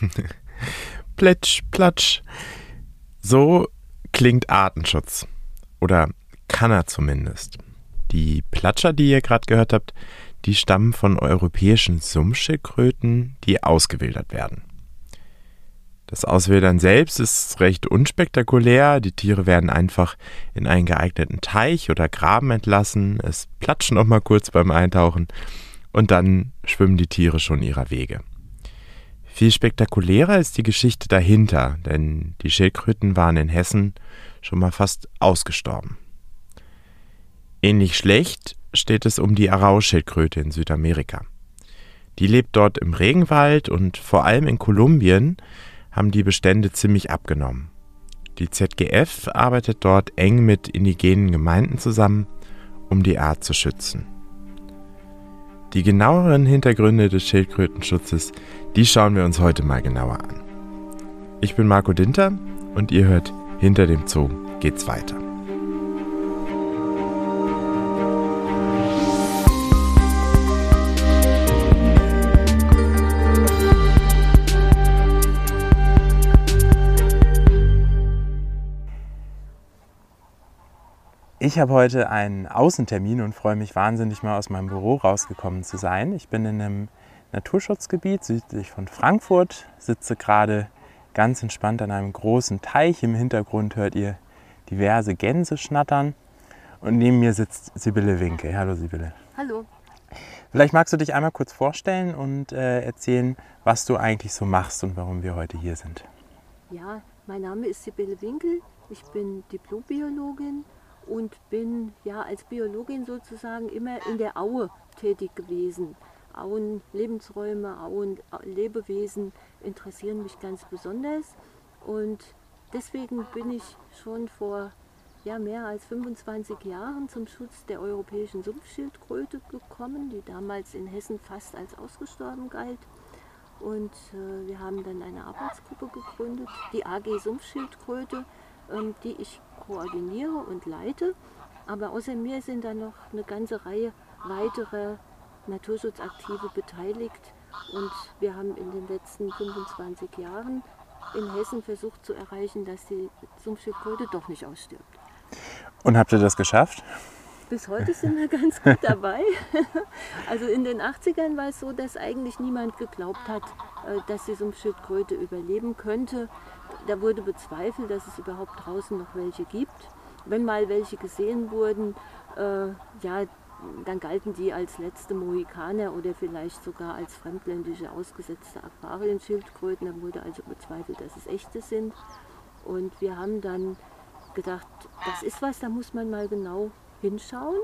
Plätsch, platsch. So klingt Artenschutz. Oder kann er zumindest. Die Platscher, die ihr gerade gehört habt, die stammen von europäischen Sumpfschildkröten, die ausgewildert werden. Das Auswildern selbst ist recht unspektakulär. Die Tiere werden einfach in einen geeigneten Teich oder Graben entlassen. Es platscht noch mal kurz beim Eintauchen und dann schwimmen die Tiere schon ihrer Wege. Viel spektakulärer ist die Geschichte dahinter, denn die Schildkröten waren in Hessen schon mal fast ausgestorben. Ähnlich schlecht steht es um die Arauschildkröte in Südamerika. Die lebt dort im Regenwald und vor allem in Kolumbien haben die Bestände ziemlich abgenommen. Die ZGF arbeitet dort eng mit indigenen Gemeinden zusammen, um die Art zu schützen. Die genaueren Hintergründe des Schildkrötenschutzes, die schauen wir uns heute mal genauer an. Ich bin Marco Dinter und ihr hört Hinter dem Zoo geht's weiter. Ich habe heute einen Außentermin und freue mich wahnsinnig mal aus meinem Büro rausgekommen zu sein. Ich bin in einem Naturschutzgebiet südlich von Frankfurt, sitze gerade ganz entspannt an einem großen Teich. Im Hintergrund hört ihr diverse Gänse schnattern und neben mir sitzt Sibylle Winke. Hallo Sibylle. Hallo. Vielleicht magst du dich einmal kurz vorstellen und äh, erzählen, was du eigentlich so machst und warum wir heute hier sind. Ja, mein Name ist Sibylle Winkel. Ich bin Diplombiologin und bin ja als Biologin sozusagen immer in der Aue tätig gewesen. Auen, Lebensräume, Auen, Lebewesen interessieren mich ganz besonders und deswegen bin ich schon vor ja, mehr als 25 Jahren zum Schutz der europäischen Sumpfschildkröte gekommen, die damals in Hessen fast als ausgestorben galt. Und äh, wir haben dann eine Arbeitsgruppe gegründet, die AG Sumpfschildkröte, ähm, die ich koordiniere und leite. Aber außer mir sind da noch eine ganze Reihe weiterer Naturschutzaktive beteiligt. Und wir haben in den letzten 25 Jahren in Hessen versucht zu erreichen, dass die Sumpfschildkröte doch nicht ausstirbt. Und habt ihr das geschafft? Bis heute sind wir ganz gut dabei. Also in den 80ern war es so, dass eigentlich niemand geglaubt hat, äh, dass die Sumpfschildkröte überleben könnte da wurde bezweifelt, dass es überhaupt draußen noch welche gibt. Wenn mal welche gesehen wurden, äh, ja, dann galten die als letzte Mohikaner oder vielleicht sogar als fremdländische ausgesetzte Aquarienschildkröten. Dann wurde also bezweifelt, dass es echte sind. Und wir haben dann gedacht, das ist was, da muss man mal genau hinschauen.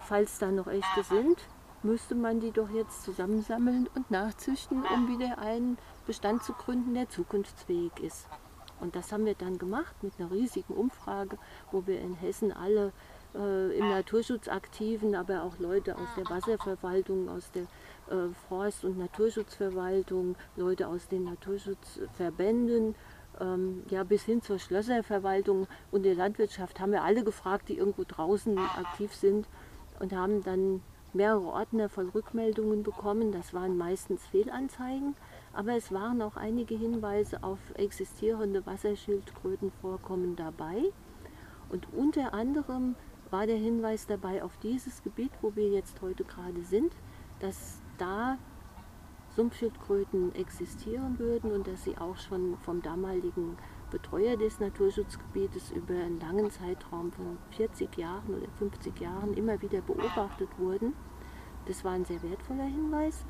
Falls da noch echte sind, müsste man die doch jetzt zusammensammeln und nachzüchten, um wieder einen Bestand zu gründen, der zukunftsfähig ist. Und das haben wir dann gemacht mit einer riesigen Umfrage, wo wir in Hessen alle äh, im Naturschutz aktiven, aber auch Leute aus der Wasserverwaltung, aus der äh, Forst- und Naturschutzverwaltung, Leute aus den Naturschutzverbänden, ähm, ja, bis hin zur Schlösserverwaltung und der Landwirtschaft haben wir alle gefragt, die irgendwo draußen aktiv sind und haben dann mehrere Ordner voll Rückmeldungen bekommen. Das waren meistens Fehlanzeigen. Aber es waren auch einige Hinweise auf existierende Wasserschildkrötenvorkommen dabei. Und unter anderem war der Hinweis dabei auf dieses Gebiet, wo wir jetzt heute gerade sind, dass da Sumpfschildkröten existieren würden und dass sie auch schon vom damaligen Betreuer des Naturschutzgebietes über einen langen Zeitraum von 40 Jahren oder 50 Jahren immer wieder beobachtet wurden. Das war ein sehr wertvoller Hinweis.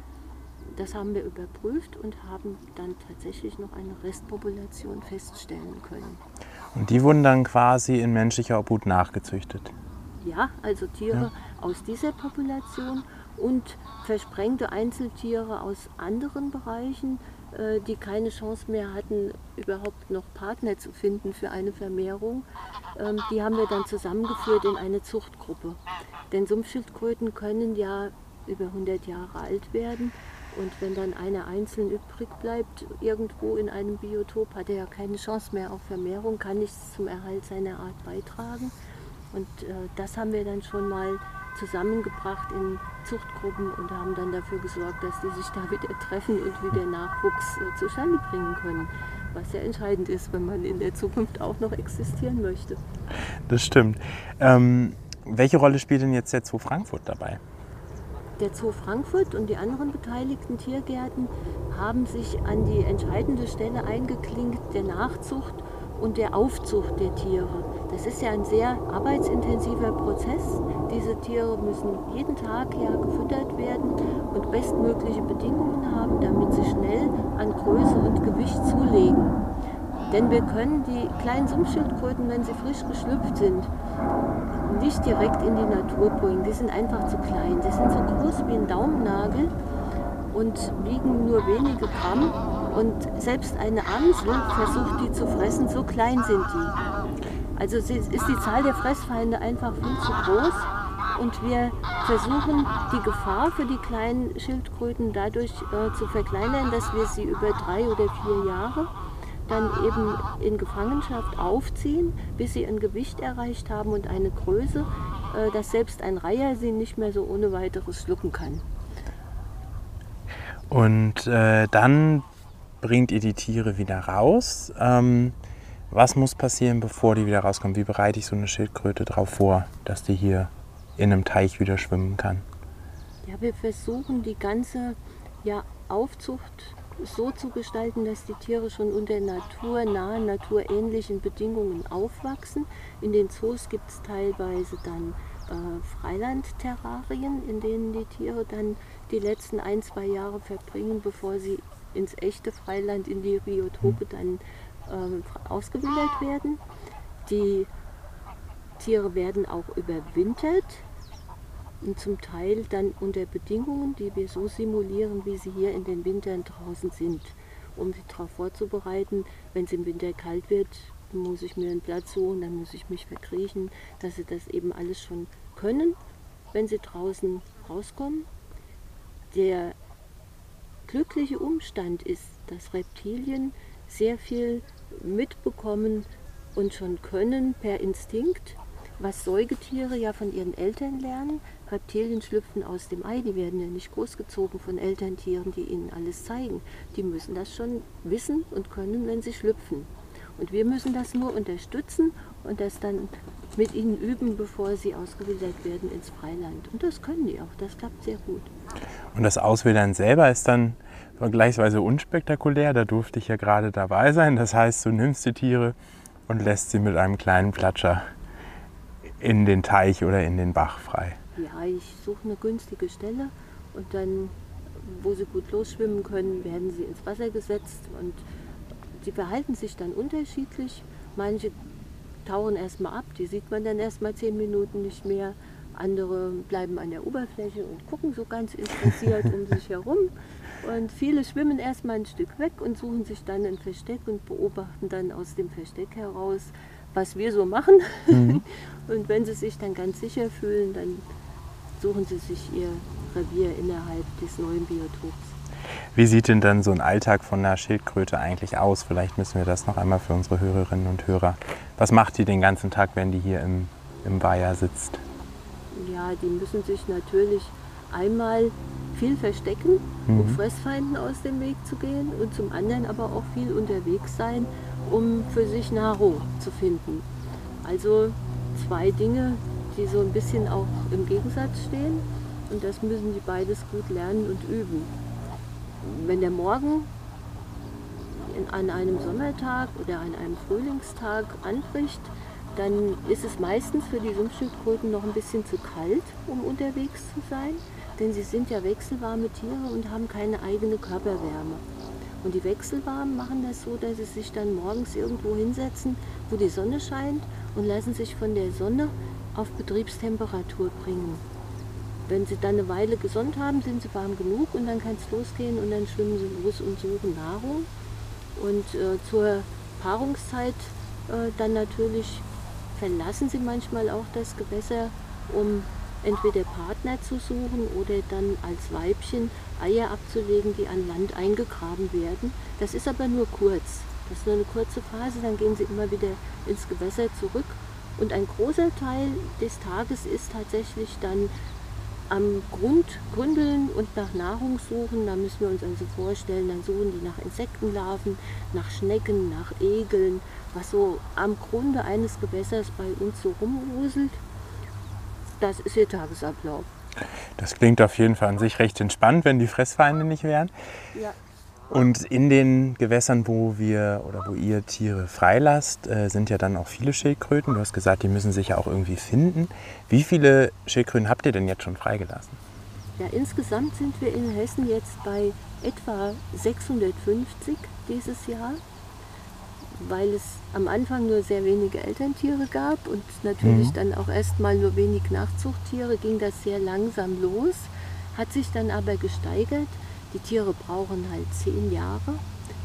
Das haben wir überprüft und haben dann tatsächlich noch eine Restpopulation feststellen können. Und die wurden dann quasi in menschlicher Obhut nachgezüchtet? Ja, also Tiere ja. aus dieser Population und versprengte Einzeltiere aus anderen Bereichen, äh, die keine Chance mehr hatten, überhaupt noch Partner zu finden für eine Vermehrung. Ähm, die haben wir dann zusammengeführt in eine Zuchtgruppe. Denn Sumpfschildkröten können ja über 100 Jahre alt werden und wenn dann einer einzeln übrig bleibt, irgendwo in einem Biotop, hat er ja keine Chance mehr auf Vermehrung, kann nichts zum Erhalt seiner Art beitragen. Und äh, das haben wir dann schon mal zusammengebracht in Zuchtgruppen und haben dann dafür gesorgt, dass die sich da wieder treffen und wieder Nachwuchs äh, zustande bringen können. Was ja entscheidend ist, wenn man in der Zukunft auch noch existieren möchte. Das stimmt. Ähm, welche Rolle spielt denn jetzt der Zoo Frankfurt dabei? Der Zoo Frankfurt und die anderen beteiligten Tiergärten haben sich an die entscheidende Stelle eingeklinkt der Nachzucht und der Aufzucht der Tiere. Das ist ja ein sehr arbeitsintensiver Prozess. Diese Tiere müssen jeden Tag ja gefüttert werden und bestmögliche Bedingungen haben, damit sie schnell an Größe und Gewicht zulegen. Denn wir können die kleinen Sumpfschildkröten, wenn sie frisch geschlüpft sind, nicht direkt in die Natur bringen. Die sind einfach zu klein. Die sind so groß wie ein Daumennagel und wiegen nur wenige Gramm. Und selbst eine Amsel versucht die zu fressen, so klein sind die. Also ist die Zahl der Fressfeinde einfach viel zu groß. Und wir versuchen die Gefahr für die kleinen Schildkröten dadurch äh, zu verkleinern, dass wir sie über drei oder vier Jahre dann eben in Gefangenschaft aufziehen, bis sie ein Gewicht erreicht haben und eine Größe, äh, dass selbst ein Reiher sie nicht mehr so ohne weiteres schlucken kann. Und äh, dann bringt ihr die Tiere wieder raus. Ähm, was muss passieren, bevor die wieder rauskommen? Wie bereite ich so eine Schildkröte darauf vor, dass die hier in einem Teich wieder schwimmen kann? Ja, wir versuchen die ganze ja, Aufzucht so zu gestalten, dass die Tiere schon unter naturnahen, naturähnlichen Bedingungen aufwachsen. In den Zoos gibt es teilweise dann äh, Freilandterrarien, in denen die Tiere dann die letzten ein, zwei Jahre verbringen, bevor sie ins echte Freiland, in die Biotope dann äh, ausgewildert werden. Die Tiere werden auch überwintert und zum Teil dann unter Bedingungen, die wir so simulieren, wie sie hier in den Wintern draußen sind, um sie darauf vorzubereiten, wenn es im Winter kalt wird, muss ich mir einen Platz suchen, dann muss ich mich verkriechen, dass sie das eben alles schon können, wenn sie draußen rauskommen. Der glückliche Umstand ist, dass Reptilien sehr viel mitbekommen und schon können per Instinkt, was Säugetiere ja von ihren Eltern lernen. Reptilien schlüpfen aus dem Ei, die werden ja nicht großgezogen von Elterntieren, die ihnen alles zeigen. Die müssen das schon wissen und können, wenn sie schlüpfen. Und wir müssen das nur unterstützen und das dann mit ihnen üben, bevor sie ausgewildert werden ins Freiland. Und das können die auch, das klappt sehr gut. Und das Auswildern selber ist dann vergleichsweise unspektakulär, da durfte ich ja gerade dabei sein. Das heißt, du nimmst die Tiere und lässt sie mit einem kleinen Platscher in den Teich oder in den Bach frei. Ja, ich suche eine günstige Stelle und dann, wo sie gut losschwimmen können, werden sie ins Wasser gesetzt und die verhalten sich dann unterschiedlich. Manche tauchen erstmal ab, die sieht man dann erstmal zehn Minuten nicht mehr. Andere bleiben an der Oberfläche und gucken so ganz interessiert um sich herum. Und viele schwimmen erstmal ein Stück weg und suchen sich dann ein Versteck und beobachten dann aus dem Versteck heraus, was wir so machen. Mhm. Und wenn sie sich dann ganz sicher fühlen, dann suchen sie sich ihr Revier innerhalb des neuen Biotops. Wie sieht denn dann so ein Alltag von einer Schildkröte eigentlich aus? Vielleicht müssen wir das noch einmal für unsere Hörerinnen und Hörer. Was macht die den ganzen Tag, wenn die hier im, im Weiher sitzt? Ja, die müssen sich natürlich einmal viel verstecken, mhm. um Fressfeinden aus dem Weg zu gehen und zum anderen aber auch viel unterwegs sein, um für sich Nahrung zu finden. Also zwei Dinge, die so ein bisschen auch im Gegensatz stehen. Und das müssen die beides gut lernen und üben. Wenn der Morgen an einem Sommertag oder an einem Frühlingstag anbricht, dann ist es meistens für die Sumpfschildkröten noch ein bisschen zu kalt, um unterwegs zu sein, denn sie sind ja wechselwarme Tiere und haben keine eigene Körperwärme. Und die Wechselwarmen machen das so, dass sie sich dann morgens irgendwo hinsetzen, wo die Sonne scheint und lassen sich von der Sonne auf Betriebstemperatur bringen wenn sie dann eine Weile gesonnt haben, sind sie warm genug und dann kann es losgehen und dann schwimmen sie los und suchen Nahrung. Und äh, zur Paarungszeit äh, dann natürlich verlassen sie manchmal auch das Gewässer, um entweder Partner zu suchen oder dann als Weibchen Eier abzulegen, die an Land eingegraben werden. Das ist aber nur kurz. Das ist nur eine kurze Phase, dann gehen sie immer wieder ins Gewässer zurück Und ein großer Teil des Tages ist tatsächlich dann am Grund gründeln und nach Nahrung suchen. Da müssen wir uns also vorstellen, dann suchen die nach Insektenlarven, nach Schnecken, nach Egeln, was so am Grunde eines Gewässers bei uns so rumwuselt. Das ist ihr Tagesablauf. Das klingt auf jeden Fall an sich recht entspannt, wenn die Fressfeinde nicht wären. Ja. Und in den Gewässern, wo wir oder wo ihr Tiere freilasst, äh, sind ja dann auch viele Schildkröten. Du hast gesagt, die müssen sich ja auch irgendwie finden. Wie viele Schildkröten habt ihr denn jetzt schon freigelassen? Ja, insgesamt sind wir in Hessen jetzt bei etwa 650 dieses Jahr, weil es am Anfang nur sehr wenige Elterntiere gab und natürlich Mhm. dann auch erstmal nur wenig Nachzuchttiere, ging das sehr langsam los, hat sich dann aber gesteigert. Die Tiere brauchen halt zehn Jahre,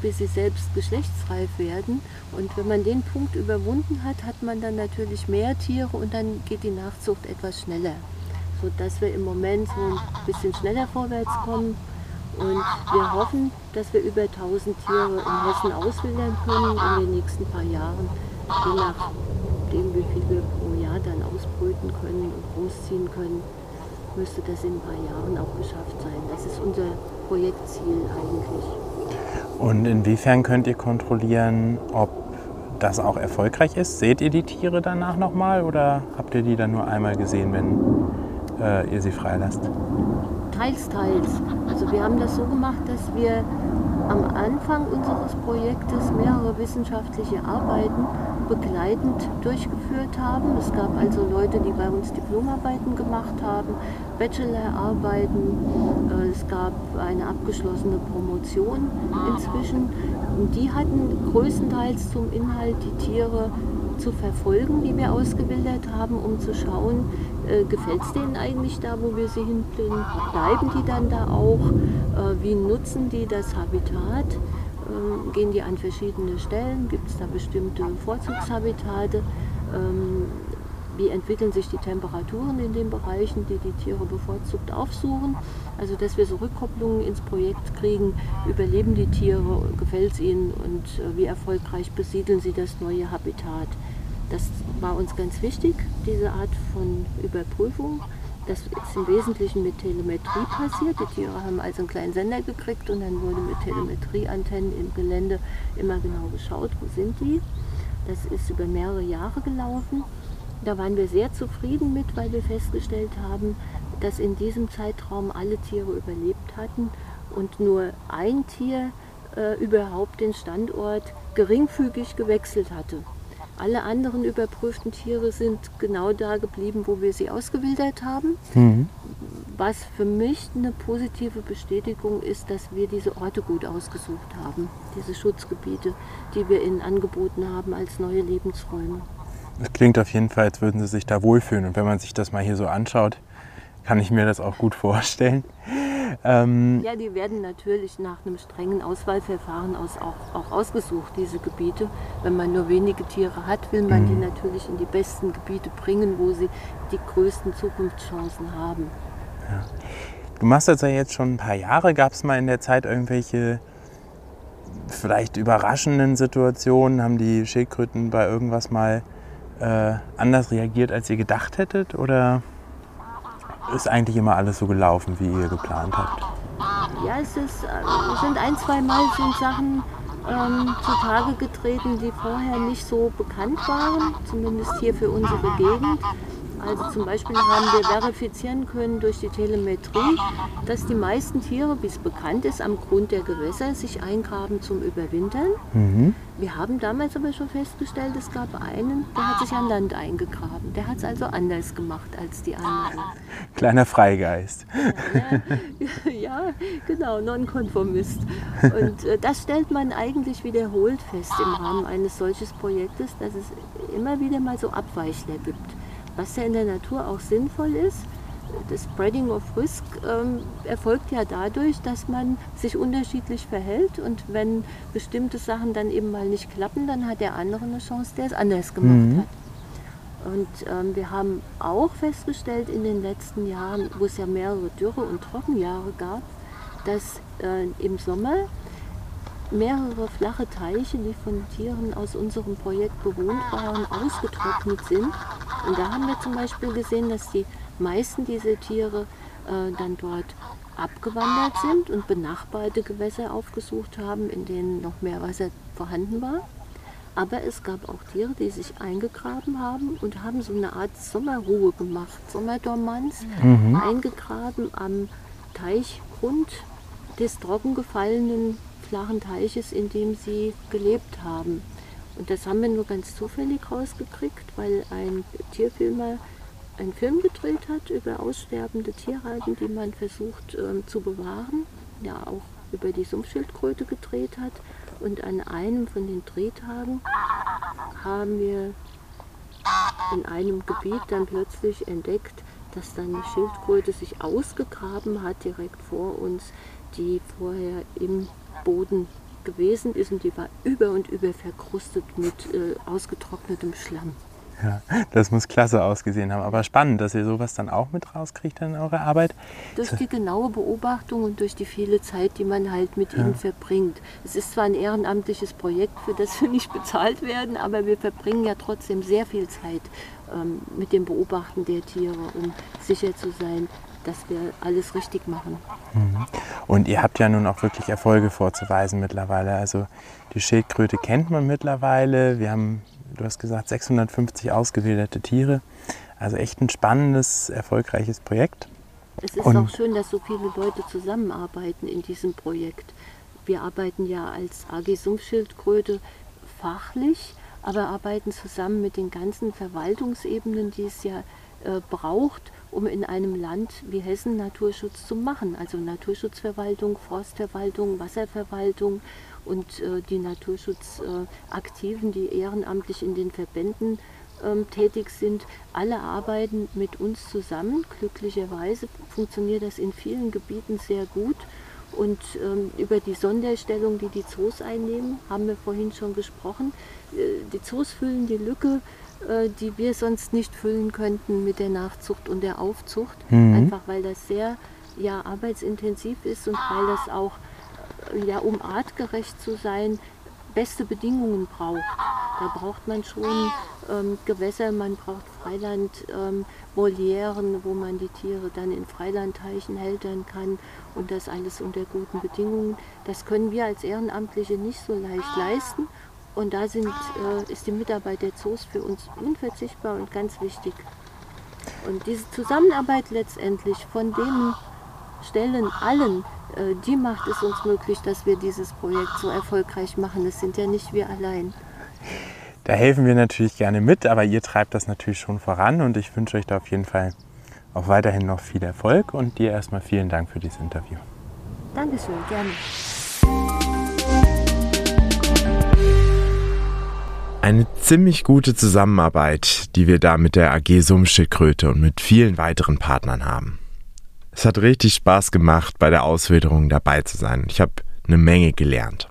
bis sie selbst geschlechtsreif werden. Und wenn man den Punkt überwunden hat, hat man dann natürlich mehr Tiere und dann geht die Nachzucht etwas schneller. Sodass wir im Moment so ein bisschen schneller vorwärts kommen. Und wir hoffen, dass wir über 1000 Tiere in Hessen auswildern können in den nächsten paar Jahren. Je nachdem, wie viel wir pro Jahr dann ausbrüten können und großziehen können, müsste das in ein paar Jahren auch geschafft sein. Das ist unser Projektziel eigentlich. Und inwiefern könnt ihr kontrollieren, ob das auch erfolgreich ist? Seht ihr die Tiere danach nochmal oder habt ihr die dann nur einmal gesehen, wenn äh, ihr sie freilasst? Teils, teils. Also wir haben das so gemacht, dass wir am Anfang unseres Projektes mehrere wissenschaftliche Arbeiten begleitend durchgeführt haben. Es gab also Leute, die bei uns Diplomarbeiten gemacht haben, Bachelorarbeiten. Äh, Es gab eine abgeschlossene Promotion inzwischen. Und die hatten größtenteils zum Inhalt die Tiere zu verfolgen, die wir ausgewildert haben, um zu schauen, äh, gefällt es denen eigentlich da, wo wir sie hinbringen? Bleiben die dann da auch? Äh, wie nutzen die das Habitat? Gehen die an verschiedene Stellen? Gibt es da bestimmte Vorzugshabitate? Ähm, wie entwickeln sich die Temperaturen in den Bereichen, die die Tiere bevorzugt aufsuchen? Also, dass wir so Rückkopplungen ins Projekt kriegen, überleben die Tiere, gefällt es ihnen und äh, wie erfolgreich besiedeln sie das neue Habitat? Das war uns ganz wichtig, diese Art von Überprüfung. Das ist im Wesentlichen mit Telemetrie passiert. Die Tiere haben also einen kleinen Sender gekriegt und dann wurde mit Telemetrieantennen im Gelände immer genau geschaut, wo sind die. Das ist über mehrere Jahre gelaufen. Da waren wir sehr zufrieden mit, weil wir festgestellt haben, dass in diesem Zeitraum alle Tiere überlebt hatten und nur ein Tier äh, überhaupt den Standort geringfügig gewechselt hatte. Alle anderen überprüften Tiere sind genau da geblieben, wo wir sie ausgewildert haben. Was für mich eine positive Bestätigung ist, dass wir diese Orte gut ausgesucht haben, diese Schutzgebiete, die wir ihnen angeboten haben als neue Lebensräume. Es klingt auf jeden Fall, als würden sie sich da wohlfühlen. Und wenn man sich das mal hier so anschaut, kann ich mir das auch gut vorstellen. Ähm, Ja, die werden natürlich nach einem strengen Auswahlverfahren aus auch, auch ausgesucht, diese Gebiete. Wenn man nur wenige Tiere hat, will man die natürlich in die besten Gebiete bringen, wo sie die größten Zukunftschancen haben. Du machst das ja jetzt schon ein paar Jahre. Gab es mal in der Zeit irgendwelche vielleicht überraschenden Situationen? Haben die Schildkröten bei irgendwas mal äh, anders reagiert, als ihr gedacht hättet? Oder ist eigentlich immer alles so gelaufen, wie ihr geplant habt? Ja, es, ist, äh, sind ein, zwei Mal sind Sachen ähm, zutage getreten, die vorher nicht so bekannt waren, zumindest hier für unsere Gegend. Also zum Beispiel haben wir verifizieren können durch die Telemetrie, dass die meisten Tiere, wie es bekannt ist, am Grund der Gewässer sich eingraben zum Überwintern. Wir haben damals aber schon festgestellt, es gab einen, der hat sich an Land eingegraben. Der hat es also anders gemacht als die anderen. Kleiner Freigeist. ja, genau, Nonkonformist. Und äh, das stellt man eigentlich wiederholt fest im Rahmen eines solches Projektes, dass es immer wieder mal so Abweichler gibt. Was ja in der Natur auch sinnvoll ist. Das Spreading of Risk ähm, erfolgt ja dadurch, dass man sich unterschiedlich verhält und wenn bestimmte Sachen dann eben mal nicht klappen, dann hat der andere eine Chance, der es anders gemacht hat. Und ähm, wir haben auch festgestellt in den letzten Jahren, wo es ja mehrere Dürre- und Trockenjahre gab, dass äh, im Sommer mehrere flache Teiche, die von Tieren aus unserem Projekt bewohnt waren, ausgetrocknet sind. Und da haben wir zum Beispiel gesehen, dass die meisten dieser Tiere äh, dann dort abgewandert sind und benachbarte Gewässer aufgesucht haben, in denen noch mehr Wasser vorhanden war. Aber es gab auch Tiere, die sich eingegraben haben und haben so eine Art Sommerruhe gemacht, Sommerdormanz, mhm. eingegraben am Teichgrund des trockengefallenen flachen Teiches, in dem sie gelebt haben. Und das haben wir nur ganz zufällig rausgekriegt, weil ein Tierfilmer einen Film gedreht hat über aussterbende Tierarten, die man versucht äh, zu bewahren, ja auch über die Sumpfschildkröte gedreht hat. Und an einem von den Drehtagen haben wir in einem Gebiet dann plötzlich entdeckt, dass dann eine Schildkröte sich ausgegraben hat direkt vor uns, die vorher im Boden gewesen ist und die war über und über verkrustet mit äh, ausgetrocknetem Schlamm. Ja, das muss klasse ausgesehen haben. Aber spannend, dass ihr sowas dann auch mit rauskriegt in eurer Arbeit. Durch die genaue Beobachtung und durch die viele Zeit, die man halt mit ja. ihnen verbringt. Es ist zwar ein ehrenamtliches Projekt, für das wir nicht bezahlt werden, aber wir verbringen ja trotzdem sehr viel Zeit ähm, mit dem Beobachten der Tiere, um sicher zu sein, dass wir alles richtig machen. Mhm. Und ihr habt ja nun auch wirklich Erfolge vorzuweisen mittlerweile. Also die Schildkröte kennt man mittlerweile. Wir haben du hast gesagt, 650 ausgewilderte Tiere. Also echt ein spannendes, erfolgreiches Projekt. Es ist Und auch schön, dass so viele Leute zusammenarbeiten in diesem Projekt. Wir arbeiten ja als AG Sumpfschildkröte fachlich, aber arbeiten zusammen mit den ganzen Verwaltungsebenen, die es ja äh, braucht, um in einem Land wie Hessen Naturschutz zu machen. Also Naturschutzverwaltung, Forstverwaltung, Wasserverwaltung und äh, die Naturschutzaktiven, die ehrenamtlich in den Verbänden ähm, tätig sind, alle arbeiten mit uns zusammen. Glücklicherweise funktioniert das in vielen Gebieten sehr gut. Und ähm, über die Sonderstellung, die die Zoos einnehmen, haben wir vorhin schon gesprochen. Äh, die Zoos füllen die Lücke, äh, die wir sonst nicht füllen könnten mit der Nachzucht und der Aufzucht. Mhm. Einfach weil das sehr ja, arbeitsintensiv ist und weil das auch ja, um artgerecht zu sein, beste Bedingungen braucht. Da braucht man schon ähm, Gewässer, man braucht Freiland, ähm, Volieren, wo man die Tiere dann in Freilandteichen hältern kann und das alles unter guten Bedingungen. Das können wir als Ehrenamtliche nicht so leicht leisten und da sind, äh, ist die Mitarbeit der Zoos für uns unverzichtbar und ganz wichtig. Und diese Zusammenarbeit letztendlich von den Stellen allen, äh, die macht es uns möglich, dass wir dieses Projekt so erfolgreich machen. Es sind ja nicht wir allein. Da helfen wir natürlich gerne mit, aber ihr treibt das natürlich schon voran und ich wünsche euch da auf jeden Fall auch weiterhin noch viel Erfolg und dir erstmal vielen Dank für dieses Interview. Dankeschön, gerne. Eine ziemlich gute Zusammenarbeit, die wir da mit der AG Summschildkröte und mit vielen weiteren Partnern haben. Es hat richtig Spaß gemacht, bei der Auswilderung dabei zu sein. Ich habe eine Menge gelernt.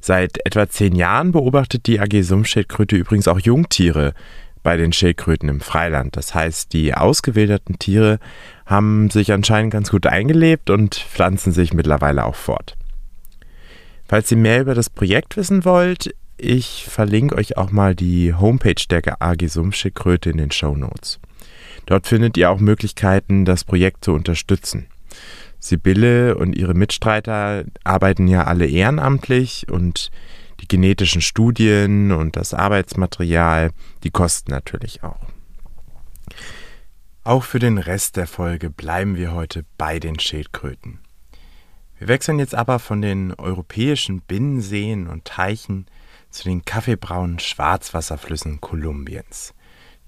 Seit etwa zehn Jahren beobachtet die AG Sumpfschildkröte übrigens auch Jungtiere bei den Schildkröten im Freiland. Das heißt, die ausgewilderten Tiere haben sich anscheinend ganz gut eingelebt und pflanzen sich mittlerweile auch fort. Falls ihr mehr über das Projekt wissen wollt, ich verlinke euch auch mal die Homepage der AG Sumpfschildkröte in den Show Notes. Dort findet ihr auch Möglichkeiten, das Projekt zu unterstützen. Sibylle und ihre Mitstreiter arbeiten ja alle ehrenamtlich und die genetischen Studien und das Arbeitsmaterial, die kosten natürlich auch. Auch für den Rest der Folge bleiben wir heute bei den Schildkröten. Wir wechseln jetzt aber von den europäischen Binnenseen und Teichen zu den kaffeebraunen Schwarzwasserflüssen Kolumbiens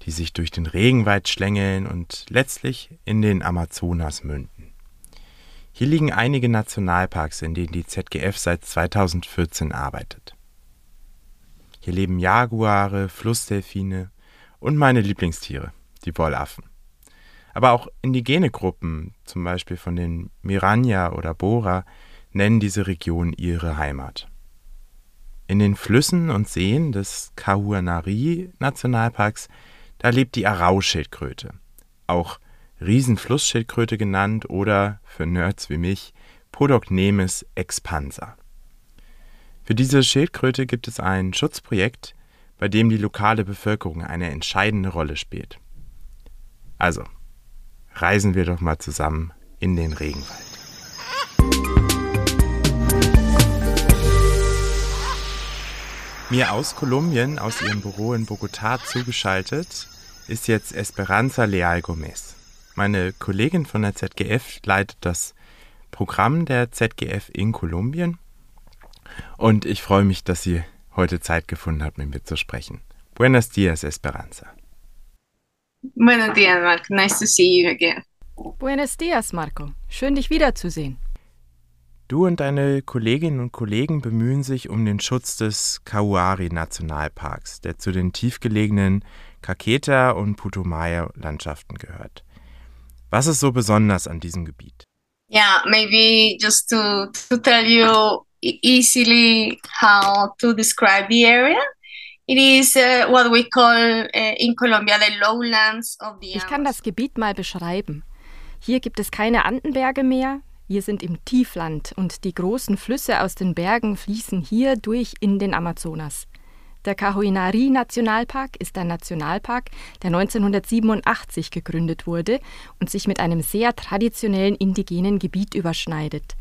die sich durch den Regenwald schlängeln und letztlich in den Amazonas münden. Hier liegen einige Nationalparks, in denen die ZGF seit 2014 arbeitet. Hier leben Jaguare, Flussdelfine und meine Lieblingstiere, die Wollaffen. Aber auch indigene Gruppen, zum Beispiel von den Miranya oder Bora, nennen diese Region ihre Heimat. In den Flüssen und Seen des Kahuanari-Nationalparks da lebt die Arauschildkröte, auch Riesenflussschildkröte genannt oder, für Nerds wie mich, Podocnemis expansa. Für diese Schildkröte gibt es ein Schutzprojekt, bei dem die lokale Bevölkerung eine entscheidende Rolle spielt. Also, reisen wir doch mal zusammen in den Regenwald. Mir aus Kolumbien, aus ihrem Büro in Bogotá zugeschaltet, ist jetzt Esperanza Leal Gomez. Meine Kollegin von der ZGF leitet das Programm der ZGF in Kolumbien und ich freue mich, dass sie heute Zeit gefunden hat, mit mir zu sprechen. Buenos dias, Esperanza. Buenos dias, Marco. Nice to see you again. Buenos dias, Marco. Schön, dich wiederzusehen. Du und deine Kolleginnen und Kollegen bemühen sich um den Schutz des Kauari-Nationalparks, der zu den tiefgelegenen Caqueta- und Putumayo-Landschaften gehört. Was ist so besonders an diesem Gebiet? Yeah, maybe just to, to tell you e-, easily how to describe the area. It is uh, what we call uh, in Colombia the lowlands of the Ich kann das Gebiet mal beschreiben. Hier gibt es keine Andenberge mehr, wir sind im Tiefland und die großen Flüsse aus den Bergen fließen hier durch in den Amazonas. Der Cahuinari Nationalpark ist ein Nationalpark, der 1987 gegründet wurde und sich mit einem sehr traditionellen indigenen Gebiet überschneidet.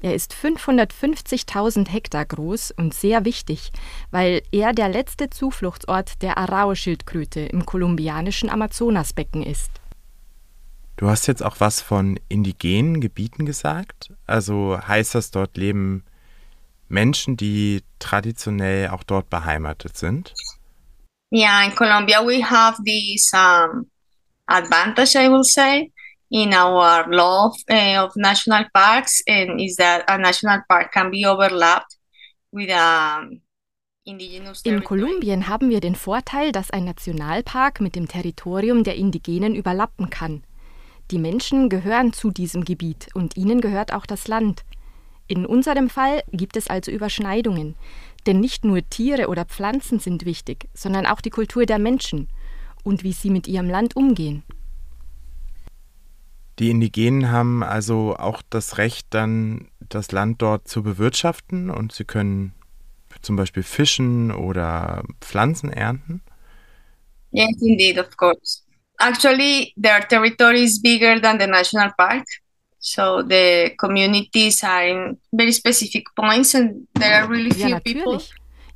Er ist 550.000 Hektar groß und sehr wichtig, weil er der letzte Zufluchtsort der Arao-Schildkröte im kolumbianischen Amazonasbecken ist. Du hast jetzt auch was von indigenen Gebieten gesagt. Also heißt das, dort leben Menschen, die traditionell auch dort beheimatet sind? Yeah, in Colombia we have this um, advantage, I will say, in our law of, uh, of national parks, and is that a national park can be overlapped with a in Kolumbien haben wir den Vorteil, dass ein Nationalpark mit dem Territorium der Indigenen überlappen kann. Die Menschen gehören zu diesem Gebiet und ihnen gehört auch das Land. In unserem Fall gibt es also Überschneidungen, denn nicht nur Tiere oder Pflanzen sind wichtig, sondern auch die Kultur der Menschen und wie sie mit ihrem Land umgehen. Die Indigenen haben also auch das Recht, dann das Land dort zu bewirtschaften und sie können zum Beispiel fischen oder Pflanzen ernten? Yes, indeed, of course. Actually, their territory is bigger than the national park. So the communities are in very specific points and there are really few ja, people.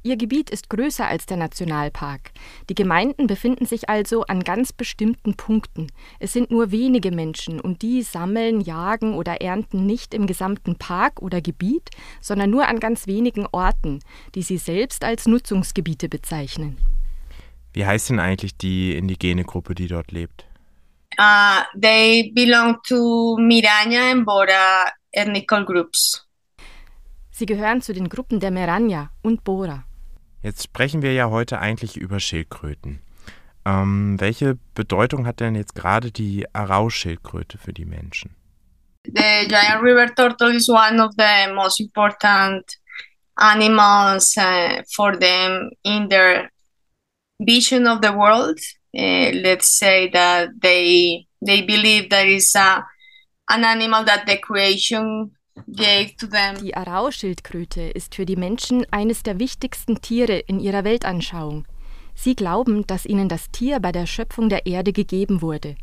Ihr Gebiet ist größer als der Nationalpark. Die Gemeinden befinden sich also an ganz bestimmten Punkten. Es sind nur wenige Menschen und die sammeln, jagen oder ernten nicht im gesamten Park oder Gebiet, sondern nur an ganz wenigen Orten, die sie selbst als Nutzungsgebiete bezeichnen. Wie heißt denn eigentlich die indigene Gruppe, die dort lebt? Uh, they belong to Miraña and Bora ethnical groups. Sie gehören zu den Gruppen der Meraña und Bora. Jetzt sprechen wir ja heute eigentlich über Schildkröten. Ähm, welche Bedeutung hat denn jetzt gerade die Arau-Schildkröte für die Menschen? The giant river turtle is one of the most important animals uh, for them in their vision of the world. Uh, let's say that they they believe there is a, an animal that the creation gave to them. Die Arau-Schildkröte ist für die Menschen eines der wichtigsten Tiere in ihrer Weltanschauung. Sie glauben, dass ihnen das Tier bei der Schöpfung der Erde gegeben wurde.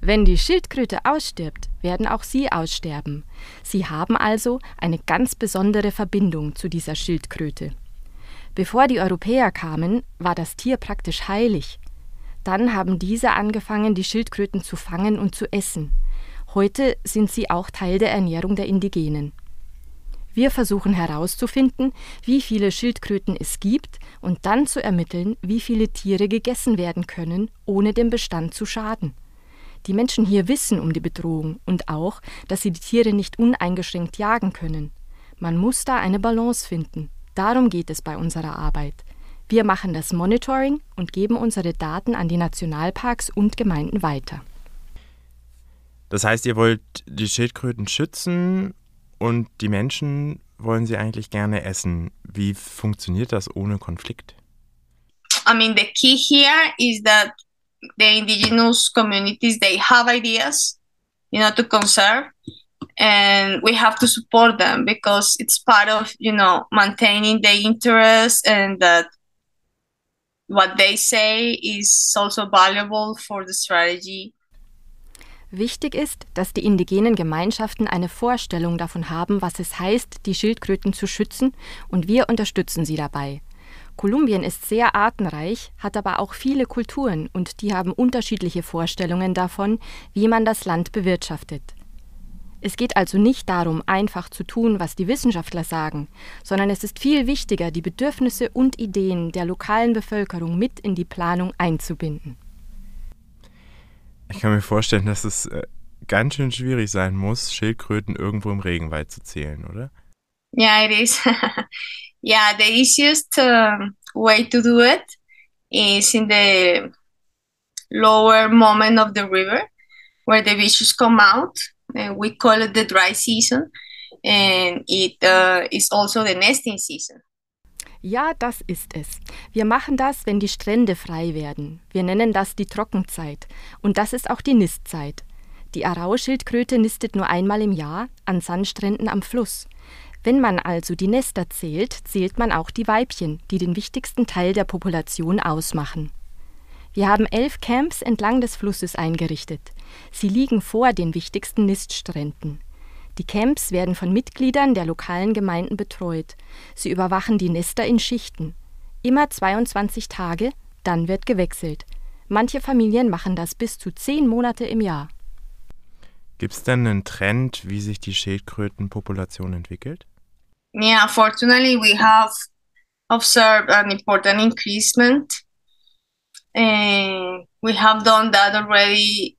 Wenn die Schildkröte ausstirbt, werden auch sie aussterben. Sie haben also eine ganz besondere Verbindung zu dieser Schildkröte. Bevor die Europäer kamen, war das Tier praktisch heilig. Dann haben diese angefangen, die Schildkröten zu fangen und zu essen. Heute sind sie auch Teil der Ernährung der Indigenen. Wir versuchen herauszufinden, wie viele Schildkröten es gibt und dann zu ermitteln, wie viele Tiere gegessen werden können, ohne dem Bestand zu schaden. Die Menschen hier wissen um die Bedrohung und auch, dass sie die Tiere nicht uneingeschränkt jagen können. Man muss da eine Balance finden. Darum geht es bei unserer Arbeit. Wir machen das Monitoring und geben unsere Daten an die Nationalparks und Gemeinden weiter. Das heißt, ihr wollt die Schildkröten schützen und die Menschen wollen sie eigentlich gerne essen. Wie funktioniert das ohne Konflikt? I mean, the key here is that the indigenous communities they have ideas, you know, to conserve, and we have to support them because it's part of you know maintaining the interest and that what they say is also valuable for the strategy. Wichtig ist, dass die indigenen Gemeinschaften eine Vorstellung davon haben, was es heißt, die Schildkröten zu schützen, und wir unterstützen sie dabei. Kolumbien ist sehr artenreich, hat aber auch viele Kulturen und die haben unterschiedliche Vorstellungen davon, wie man das Land bewirtschaftet. Es geht also nicht darum, einfach zu tun, was die Wissenschaftler sagen, sondern es ist viel wichtiger, die Bedürfnisse und Ideen der lokalen Bevölkerung mit in die Planung einzubinden. Ich kann mir vorstellen, dass es äh, ganz schön schwierig sein muss, Schildkröten irgendwo im Regenwald zu zählen, oder? Yeah, it is. yeah, the easiest uh, way to do it is in the lower moment of the river where the fishes come out Uh, we call it the dry season, and it uh, is also the nesting season. Ja, das ist es. Wir machen das, wenn die Strände frei werden. Wir nennen das die Trockenzeit. Und das ist auch die Nistzeit. Die Arauschildkröte nistet nur einmal im Jahr an Sandstränden am Fluss. Wenn man also die Nester zählt, zählt man auch die Weibchen, die den wichtigsten Teil der Population ausmachen. Wir haben elf Camps entlang des Flusses eingerichtet. Sie liegen vor den wichtigsten Niststränden. Die Camps werden von Mitgliedern der lokalen Gemeinden betreut. Sie überwachen die Nester in Schichten. Immer 22 Tage, dann wird gewechselt. Manche Familien machen das bis zu zehn Monate im Jahr. Gibt es denn einen Trend, wie sich die Schildkrötenpopulation entwickelt? Yeah, fortunately we have observed an important increasement And we have done that already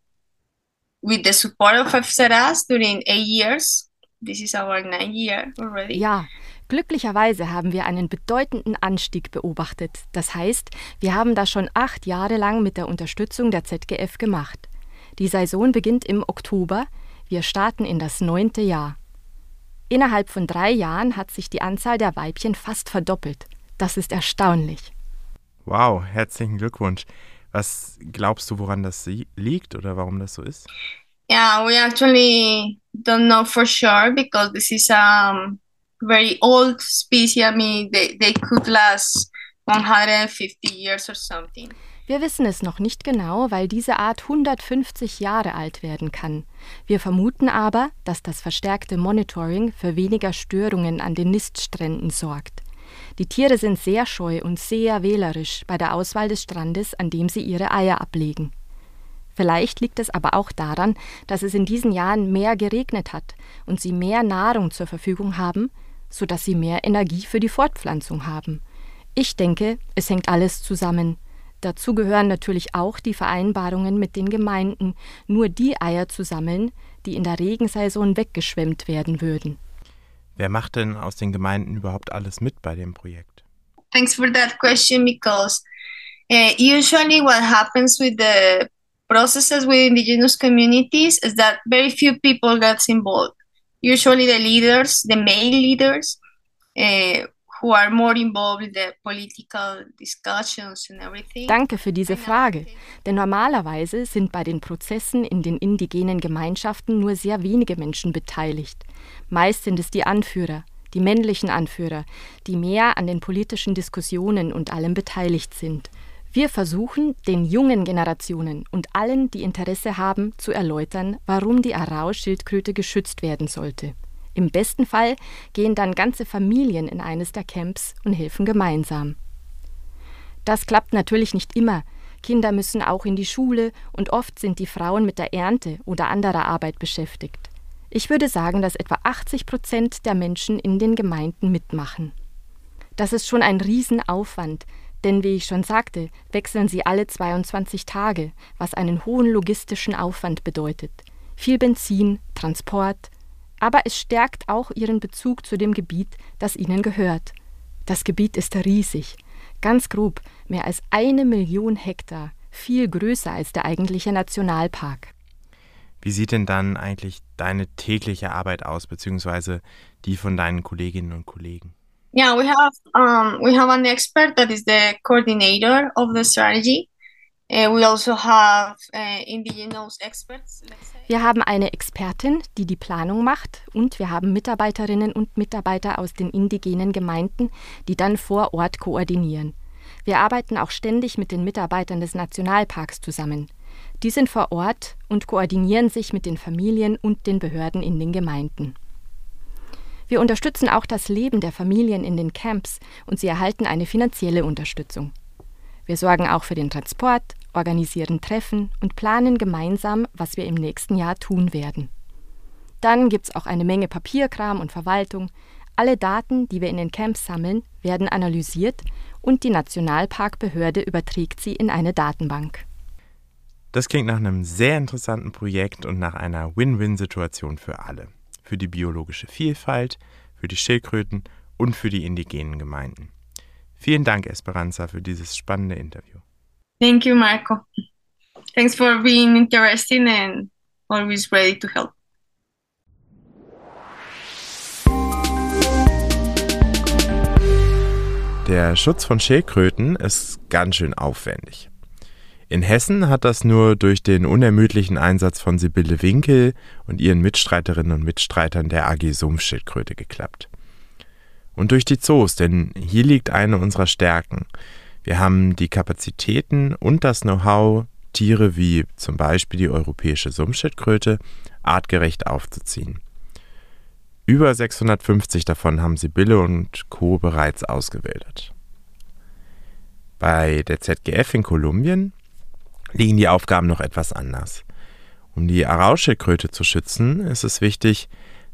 with the support of FSRS during eight years. This is our ninth year already. Ja, glücklicherweise haben wir einen bedeutenden Anstieg beobachtet. Das heißt, wir haben das schon acht Jahre lang mit der Unterstützung der ZGF gemacht. Die Saison beginnt im Oktober. Wir starten in das neunte Jahr. Innerhalb von drei Jahren hat sich die Anzahl der Weibchen fast verdoppelt. Das ist erstaunlich. Wow, herzlichen Glückwunsch. Was glaubst du, woran das liegt oder warum das so ist? Yeah, we actually don't know for sure because this is a very old species. I mean, they, they could last 150 years or something. Wir wissen es noch nicht genau, weil diese Art 150 Jahre alt werden kann. Wir vermuten aber, dass das verstärkte Monitoring für weniger Störungen an den Niststränden sorgt. Die Tiere sind sehr scheu und sehr wählerisch bei der Auswahl des Strandes, an dem sie ihre Eier ablegen. Vielleicht liegt es aber auch daran, dass es in diesen Jahren mehr geregnet hat und sie mehr Nahrung zur Verfügung haben, so dass sie mehr Energie für die Fortpflanzung haben. Ich denke, es hängt alles zusammen. Dazu gehören natürlich auch die Vereinbarungen mit den Gemeinden, nur die Eier zu sammeln, die in der Regensaison weggeschwemmt werden würden. Wer macht denn aus den Gemeinden überhaupt alles mit bei dem Projekt? Thanks for that question because uh, usually what happens with the processes with indigenous communities is that very few people gets involved. Usually the leaders, the main leaders, uh, who are more involved in the political discussions and everything. Danke für diese Frage, denn normalerweise sind bei den Prozessen in den indigenen Gemeinschaften nur sehr wenige Menschen beteiligt. Meist sind es die Anführer, die männlichen Anführer, die mehr an den politischen Diskussionen und allem beteiligt sind. Wir versuchen, den jungen Generationen und allen, die Interesse haben, zu erläutern, warum die Arau-Schildkröte geschützt werden sollte. Im besten Fall gehen dann ganze Familien in eines der Camps und helfen gemeinsam. Das klappt natürlich nicht immer. Kinder müssen auch in die Schule und oft sind die Frauen mit der Ernte oder anderer Arbeit beschäftigt. Ich würde sagen, dass etwa 80 Prozent der Menschen in den Gemeinden mitmachen. Das ist schon ein Riesenaufwand, denn wie ich schon sagte, wechseln sie alle 22 Tage, was einen hohen logistischen Aufwand bedeutet. Viel Benzin, Transport, aber es stärkt auch ihren Bezug zu dem Gebiet, das ihnen gehört. Das Gebiet ist riesig, ganz grob mehr als eine Million Hektar, viel größer als der eigentliche Nationalpark. Wie sieht denn dann eigentlich deine tägliche Arbeit aus, beziehungsweise die von deinen Kolleginnen und Kollegen? Yeah, we have um, we have an expert that is the coordinator of the strategy, Wir haben eine Expertin, die die Planung macht, und wir haben Mitarbeiterinnen und Mitarbeiter aus den indigenen Gemeinden, die dann vor Ort koordinieren. Wir arbeiten auch ständig mit den Mitarbeitern des Nationalparks zusammen. Die sind vor Ort und koordinieren sich mit den Familien und den Behörden in den Gemeinden. Wir unterstützen auch das Leben der Familien in den Camps und sie erhalten eine finanzielle Unterstützung. Wir sorgen auch für den Transport, organisieren Treffen und planen gemeinsam, was wir im nächsten Jahr tun werden. Dann gibt es auch eine Menge Papierkram und Verwaltung. Alle Daten, die wir in den Camps sammeln, werden analysiert und die Nationalparkbehörde überträgt sie in eine Datenbank. Das klingt nach einem sehr interessanten Projekt und nach einer Win-Win-Situation für alle. Für die biologische Vielfalt, für die Schildkröten und für die indigenen Gemeinden. Vielen Dank, Esperanza, für dieses spannende Interview. Thank you, Marco. Thanks for being interesting and always ready to help. Der Schutz von Schildkröten ist ganz schön aufwendig. In Hessen hat das nur durch den unermüdlichen Einsatz von Sibylle Winkel und ihren Mitstreiterinnen und Mitstreitern der AG Sumpfschildkröte geklappt. Und durch die Zoos, denn hier liegt eine unserer Stärken. Wir haben die Kapazitäten und das Know-how, Tiere wie zum Beispiel die europäische Sumpfschildkröte artgerecht aufzuziehen. Über 650 davon haben Sibylle und Co. bereits ausgewildert. Bei der ZGF in Kolumbien liegen die Aufgaben noch etwas anders. Um die Arauschildkröte zu schützen, ist es wichtig,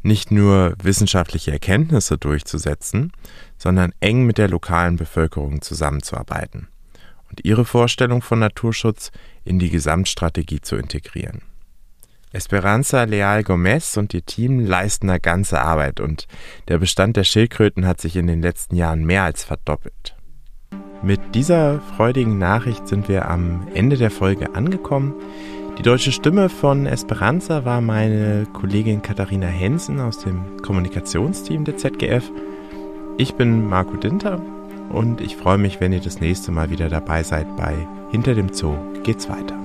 nicht nur wissenschaftliche Erkenntnisse durchzusetzen, sondern eng mit der lokalen Bevölkerung zusammenzuarbeiten und ihre Vorstellung von Naturschutz in die Gesamtstrategie zu integrieren. Esperanza Leal Gomez und ihr Team leisten eine ganze Arbeit und der Bestand der Schildkröten hat sich in den letzten Jahren mehr als verdoppelt. Mit dieser freudigen Nachricht sind wir am Ende der Folge angekommen. Die deutsche Stimme von Esperanza war meine Kollegin Katharina Hensen aus dem Kommunikationsteam der ZGF. Ich bin Marco Dinter und ich freue mich, wenn ihr das nächste Mal wieder dabei seid bei Hinter dem Zoo geht's weiter.